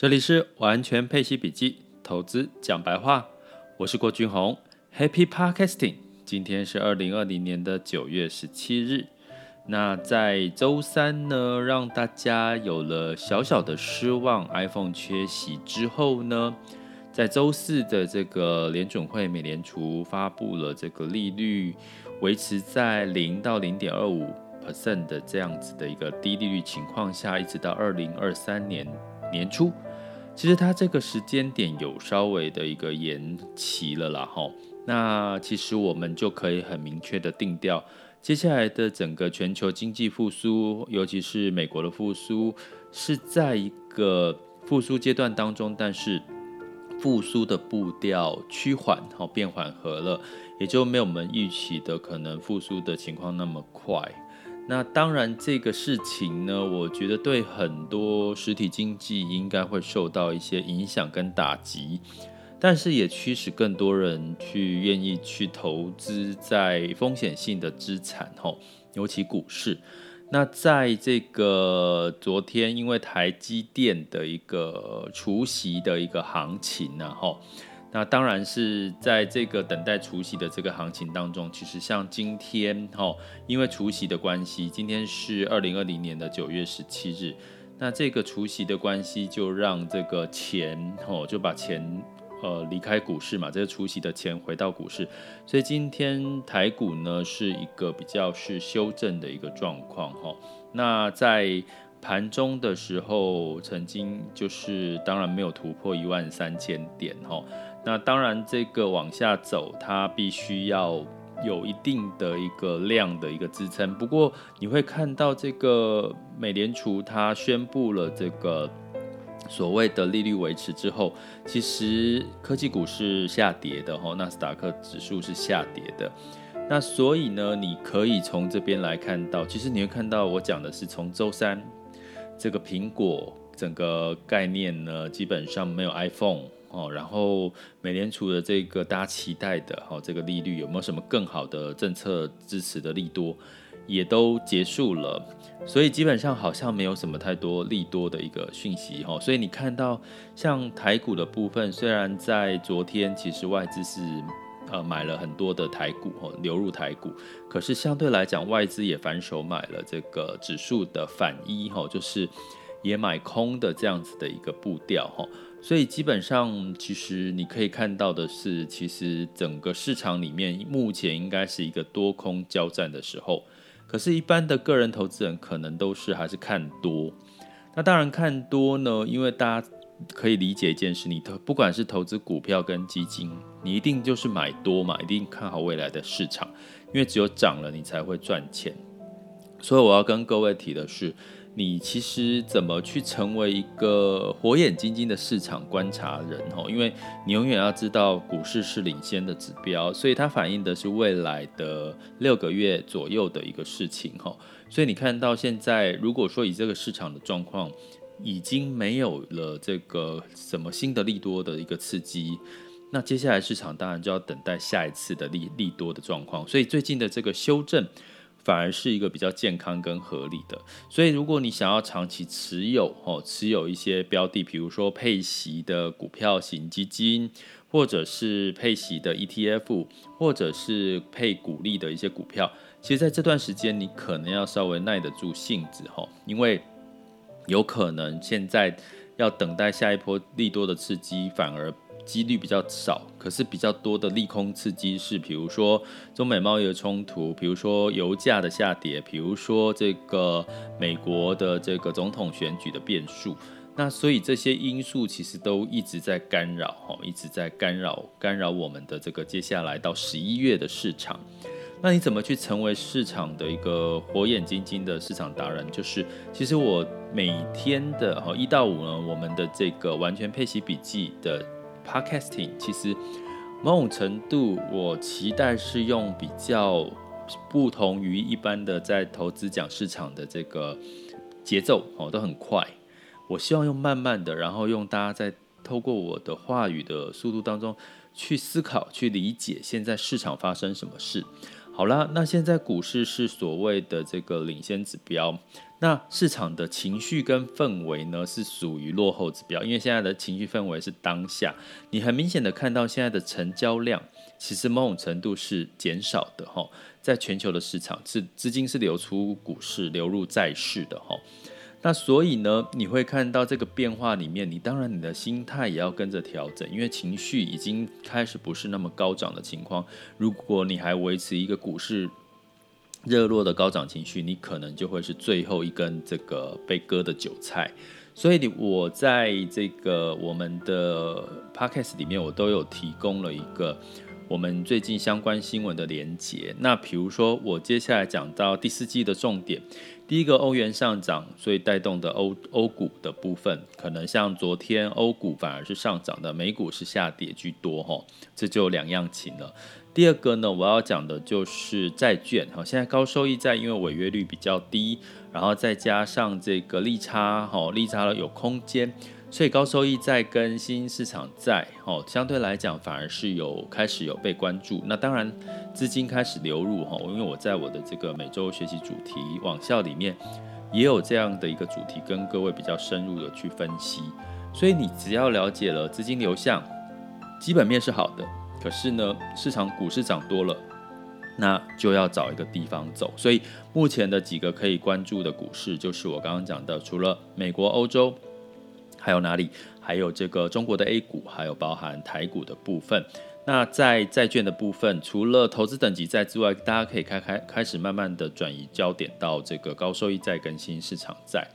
这里是完全配息笔记，投资讲白话，我是郭俊宏，Happy Podcasting。今天是二零二零年的九月十七日。那在周三呢，让大家有了小小的失望，iPhone 缺席之后呢，在周四的这个联准会美联储发布了这个利率维持在零到零点二五 percent 的这样子的一个低利率情况下，一直到二零二三年年初。其实它这个时间点有稍微的一个延期了啦，哈。那其实我们就可以很明确的定调，接下来的整个全球经济复苏，尤其是美国的复苏，是在一个复苏阶段当中，但是复苏的步调趋缓，好变缓和了，也就没有我们预期的可能复苏的情况那么快。那当然，这个事情呢，我觉得对很多实体经济应该会受到一些影响跟打击，但是也驱使更多人去愿意去投资在风险性的资产，吼，尤其股市。那在这个昨天，因为台积电的一个除夕的一个行情呢，吼。那当然是在这个等待除夕的这个行情当中，其实像今天哈，因为除夕的关系，今天是二零二零年的九月十七日，那这个除夕的关系就让这个钱哦，就把钱呃离开股市嘛，这个除夕的钱回到股市，所以今天台股呢是一个比较是修正的一个状况哈。那在盘中的时候，曾经就是当然没有突破一万三千点哈。那当然，这个往下走，它必须要有一定的一个量的一个支撑。不过，你会看到这个美联储它宣布了这个所谓的利率维持之后，其实科技股是下跌的哈，纳斯达克指数是下跌的。那所以呢，你可以从这边来看到，其实你会看到我讲的是从周三这个苹果整个概念呢，基本上没有 iPhone。哦，然后美联储的这个大家期待的哈，这个利率有没有什么更好的政策支持的利多，也都结束了，所以基本上好像没有什么太多利多的一个讯息哈。所以你看到像台股的部分，虽然在昨天其实外资是呃买了很多的台股哈，流入台股，可是相对来讲外资也反手买了这个指数的反一哈，就是也买空的这样子的一个步调哈。所以基本上，其实你可以看到的是，其实整个市场里面目前应该是一个多空交战的时候。可是，一般的个人投资人可能都是还是看多。那当然看多呢，因为大家可以理解一件事，你投不管是投资股票跟基金，你一定就是买多嘛，一定看好未来的市场，因为只有涨了你才会赚钱。所以我要跟各位提的是。你其实怎么去成为一个火眼金睛的市场观察人？因为你永远要知道股市是领先的指标，所以它反映的是未来的六个月左右的一个事情。所以你看到现在，如果说以这个市场的状况，已经没有了这个什么新的利多的一个刺激，那接下来市场当然就要等待下一次的利利多的状况。所以最近的这个修正。反而是一个比较健康跟合理的，所以如果你想要长期持有哦，持有一些标的，比如说配息的股票型基金，或者是配息的 ETF，或者是配股利的一些股票，其实在这段时间你可能要稍微耐得住性子哈，因为有可能现在要等待下一波利多的刺激，反而。几率比较少，可是比较多的利空刺激是，比如说中美贸易的冲突，比如说油价的下跌，比如说这个美国的这个总统选举的变数。那所以这些因素其实都一直在干扰，哈，一直在干扰干扰我们的这个接下来到十一月的市场。那你怎么去成为市场的一个火眼金睛的市场达人？就是其实我每天的哈一到五呢，我们的这个完全配息笔记的。Podcasting 其实某种程度，我期待是用比较不同于一般的在投资讲市场的这个节奏哦，都很快。我希望用慢慢的，然后用大家在透过我的话语的速度当中去思考、去理解现在市场发生什么事。好啦，那现在股市是所谓的这个领先指标，那市场的情绪跟氛围呢是属于落后指标，因为现在的情绪氛围是当下，你很明显的看到现在的成交量其实某种程度是减少的哈，在全球的市场是资金是流出股市流入债市的哈。那所以呢，你会看到这个变化里面，你当然你的心态也要跟着调整，因为情绪已经开始不是那么高涨的情况。如果你还维持一个股市热络的高涨情绪，你可能就会是最后一根这个被割的韭菜。所以你，我在这个我们的 podcast 里面，我都有提供了一个我们最近相关新闻的连结。那比如说，我接下来讲到第四季的重点。第一个，欧元上涨，所以带动的欧欧股的部分，可能像昨天欧股反而是上涨的，美股是下跌居多，哈，这就两样情了。第二个呢，我要讲的就是债券，哈，现在高收益债因为违约率比较低，然后再加上这个利差，哈，利差了有空间。所以高收益债跟新兴市场债，哦，相对来讲反而是有开始有被关注。那当然资金开始流入，哈，因为我在我的这个每周学习主题网校里面也有这样的一个主题，跟各位比较深入的去分析。所以你只要了解了资金流向，基本面是好的，可是呢，市场股市涨多了，那就要找一个地方走。所以目前的几个可以关注的股市，就是我刚刚讲的，除了美国、欧洲。还有哪里？还有这个中国的 A 股，还有包含台股的部分。那在债券的部分，除了投资等级债之外，大家可以开开开始慢慢的转移焦点到这个高收益债跟新市场债。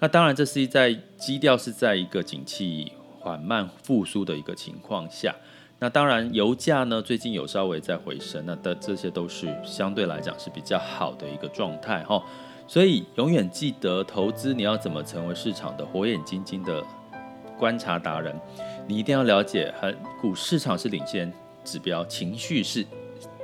那当然，这是在基调是在一个景气缓慢复苏的一个情况下。那当然，油价呢最近有稍微在回升，那的这些都是相对来讲是比较好的一个状态哈。所以永远记得，投资你要怎么成为市场的火眼金睛的观察达人，你一定要了解，很股市场是领先指标，情绪是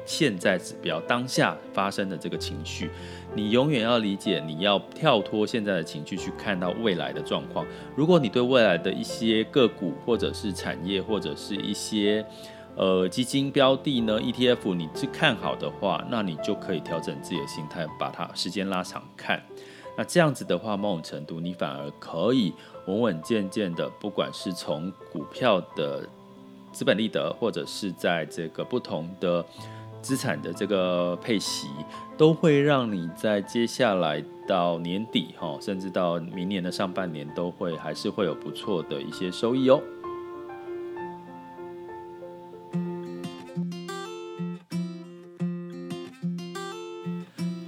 现在指标，当下发生的这个情绪，你永远要理解，你要跳脱现在的情绪去看到未来的状况。如果你对未来的一些个股或者是产业或者是一些呃，基金标的呢，ETF，你是看好的话，那你就可以调整自己的心态，把它时间拉长看。那这样子的话，某种程度你反而可以稳稳健健的，不管是从股票的资本利得，或者是在这个不同的资产的这个配息，都会让你在接下来到年底哈，甚至到明年的上半年，都会还是会有不错的一些收益哦。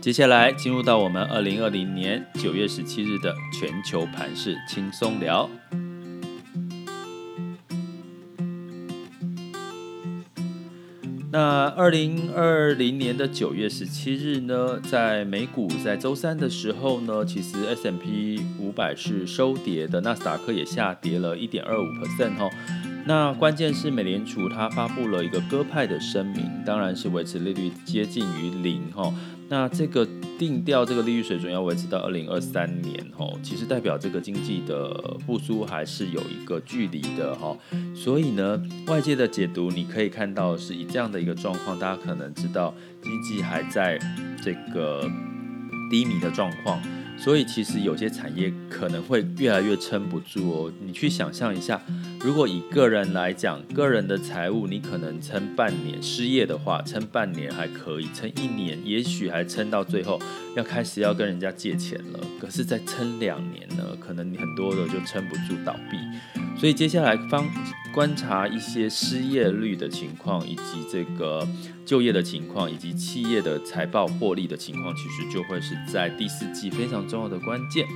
接下来进入到我们二零二零年九月十七日的全球盘市轻松聊。那二零二零年的九月十七日呢，在美股在周三的时候呢，其实 S M P 五百是收跌的，纳斯达克也下跌了一点二五 percent 哦。那关键是美联储它发布了一个鸽派的声明，当然是维持利率接近于零哈。那这个定调这个利率水准要维持到二零二三年吼，其实代表这个经济的复苏还是有一个距离的哈。所以呢，外界的解读你可以看到是以这样的一个状况，大家可能知道经济还在这个低迷的状况。所以其实有些产业可能会越来越撑不住哦。你去想象一下，如果以个人来讲，个人的财务你可能撑半年，失业的话撑半年还可以，撑一年也许还撑到最后要开始要跟人家借钱了。可是再撑两年呢，可能你很多的就撑不住倒闭。所以接下来方观察一些失业率的情况，以及这个就业的情况，以及企业的财报获利的情况，其实就会是在第四季非常重要的关键。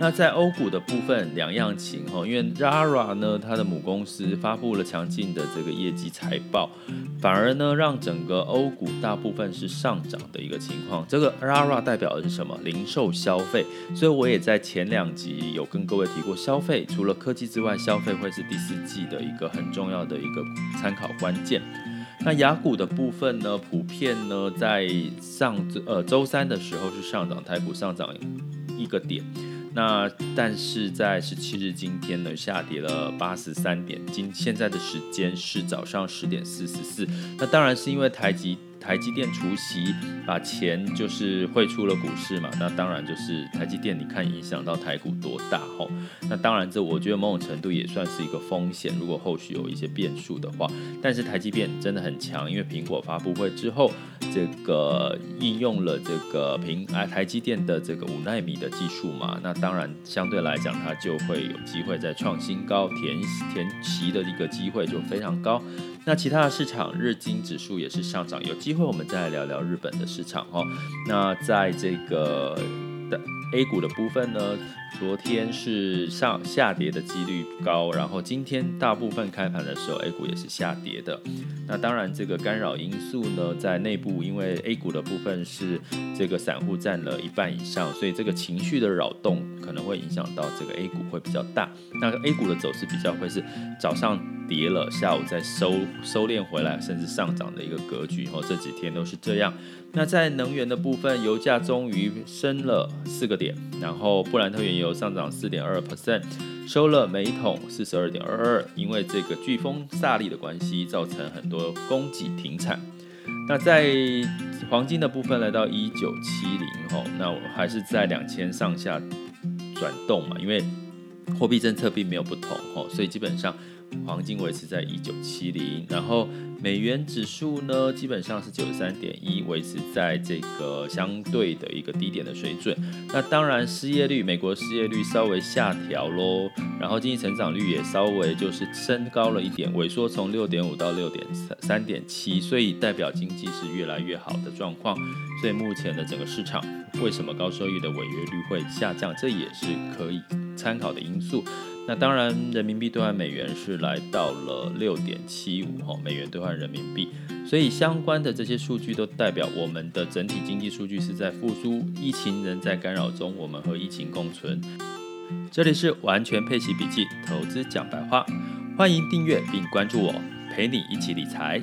那在欧股的部分，两样情哈，因为 Zara 呢，它的母公司发布了强劲的这个业绩财报，反而呢让整个欧股大部分是上涨的一个情况。这个 Zara 代表的是什么？零售消费。所以我也在前两集有跟各位提过，消费除了科技之外，消费会是第四季的一个很重要的一个参考关键。那雅股的部分呢，普遍呢在上呃周三的时候是上涨，台股上涨一个点。那但是在十七日今天呢，下跌了八十三点，今现在的时间是早上十点四十四。那当然是因为台积台积电除息，把钱就是汇出了股市嘛，那当然就是台积电，你看影响到台股多大吼？那当然这我觉得某种程度也算是一个风险，如果后续有一些变数的话。但是台积电真的很强，因为苹果发布会之后，这个应用了这个苹啊台积电的这个五纳米的技术嘛，那当然相对来讲它就会有机会再创新高，填填息的一个机会就非常高。那其他的市场，日经指数也是上涨，有机会我们再来聊聊日本的市场哦。那在这个的 A 股的部分呢，昨天是上下跌的几率高，然后今天大部分开盘的时候 A 股也是下跌的。那当然这个干扰因素呢，在内部，因为 A 股的部分是这个散户占了一半以上，所以这个情绪的扰动可能会影响到这个 A 股会比较大。那 A 股的走势比较会是早上。跌了，下午再收收敛回来，甚至上涨的一个格局。哦，这几天都是这样。那在能源的部分，油价终于升了四个点，然后布兰特原油上涨四点二 percent，收了每桶四十二点二二。因为这个飓风萨利的关系，造成很多供给停产。那在黄金的部分来到一九七零，吼，那我还是在两千上下转动嘛，因为货币政策并没有不同，吼，所以基本上。黄金维持在一九七零，然后美元指数呢，基本上是九十三点一，维持在这个相对的一个低点的水准。那当然，失业率，美国失业率稍微下调喽，然后经济成长率也稍微就是升高了一点，萎缩从六点五到六点三三点七，所以代表经济是越来越好的状况。所以目前的整个市场，为什么高收益的违约率会下降，这也是可以参考的因素。那当然，人民币兑换美元是来到了六点七五哈，美元兑换人民币，所以相关的这些数据都代表我们的整体经济数据是在复苏，疫情仍在干扰中，我们和疫情共存。这里是完全配齐笔记，投资讲白话，欢迎订阅并关注我，陪你一起理财。